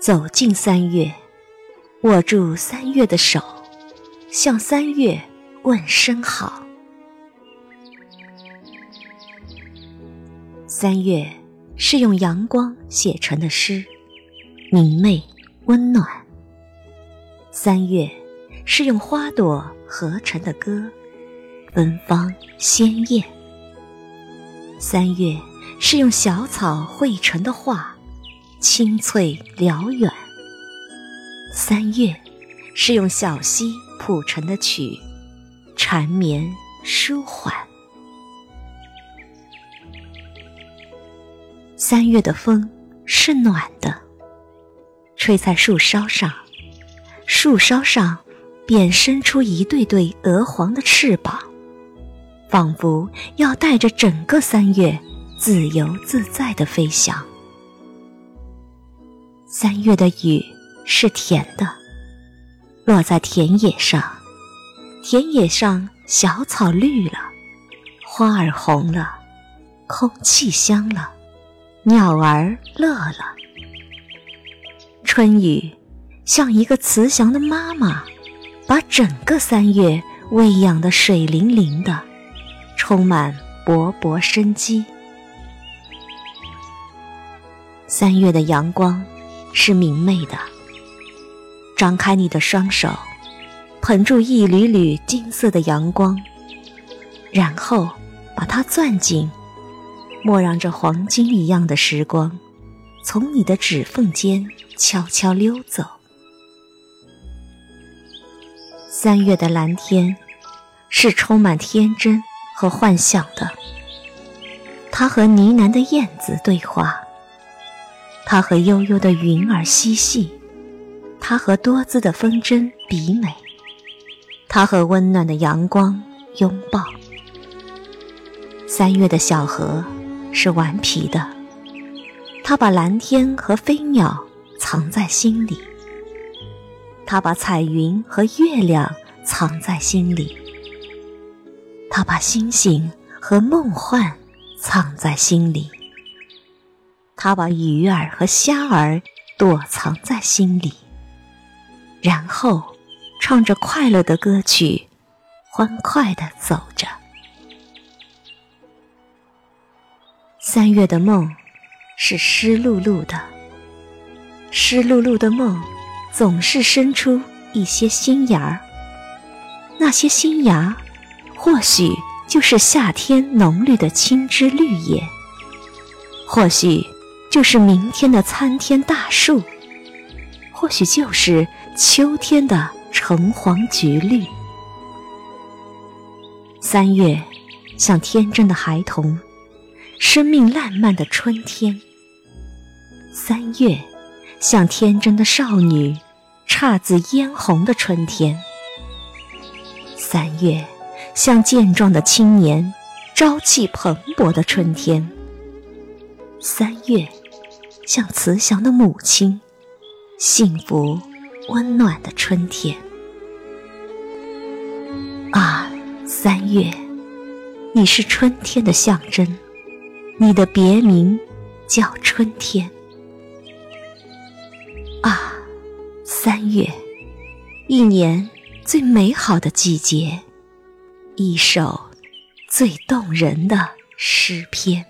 走进三月握住三月的手向三月问声好。三月是用阳光写成的诗明媚温暖。三月是用花朵合成的歌，芬芳鲜艳；三月是用小草绘成的画。清脆辽远，三月是用小溪谱成的曲，缠绵舒缓。三月的风是暖的，吹在树梢上，树梢上便伸出一对对鹅黄的翅膀，仿佛要带着整个三月自由自在的飞翔。三月的雨是甜的，落在田野上，田野上小草绿了，花儿红了，空气香了，鸟儿乐了。春雨像一个慈祥的妈妈，把整个三月喂养的水灵灵的，充满勃勃生机。三月的阳光。是明媚的。张开你的双手，捧住一缕缕金色的阳光，然后把它攥紧，莫让这黄金一样的时光从你的指缝间悄悄溜走。三月的蓝天是充满天真和幻想的，它和呢喃的燕子对话。它和悠悠的云儿嬉戏，它和多姿的风筝比美，它和温暖的阳光拥抱。三月的小河是顽皮的，它把蓝天和飞鸟藏在心里，他把彩云和月亮藏在心里，他把星星和梦幻藏在心里。他把鱼儿和虾儿躲藏在心里，然后唱着快乐的歌曲，欢快地走着。三月的梦是湿漉漉的，湿漉漉的梦总是生出一些新芽儿，那些新芽，或许就是夏天浓绿的青枝绿叶，或许。就是明天的参天大树，或许就是秋天的橙黄橘绿。三月，像天真的孩童，生命烂漫的春天。三月，像天真的少女，姹紫嫣红的春天。三月，像健壮的青年，朝气蓬勃的春天。三月。像慈祥的母亲，幸福温暖的春天啊！三月，你是春天的象征，你的别名叫春天三月，一年最美好的季节，一首最动人的诗篇。